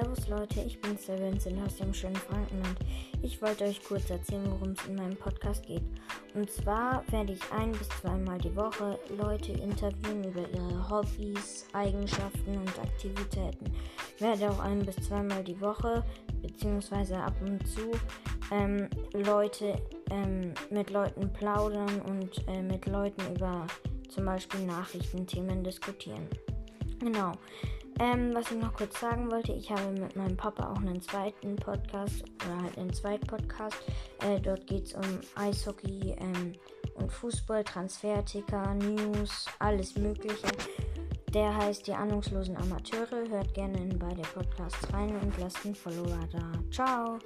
Servus Leute, ich bin Vincent aus dem schönen Frankenland. Ich wollte euch kurz erzählen, worum es in meinem Podcast geht. Und zwar werde ich ein bis zweimal die Woche Leute interviewen über ihre Hobbys, Eigenschaften und Aktivitäten. Ich werde auch ein bis zweimal die Woche, beziehungsweise ab und zu, ähm, Leute ähm, mit Leuten plaudern und äh, mit Leuten über zum Beispiel Nachrichtenthemen diskutieren. Genau. Ähm, was ich noch kurz sagen wollte, ich habe mit meinem Papa auch einen zweiten Podcast oder halt einen zweiten Podcast. Äh, dort geht es um Eishockey ähm, und Fußball, Transferticker, News, alles Mögliche. Der heißt Die ahnungslosen Amateure. Hört gerne in beide Podcasts rein und lasst einen Follower da. Ciao!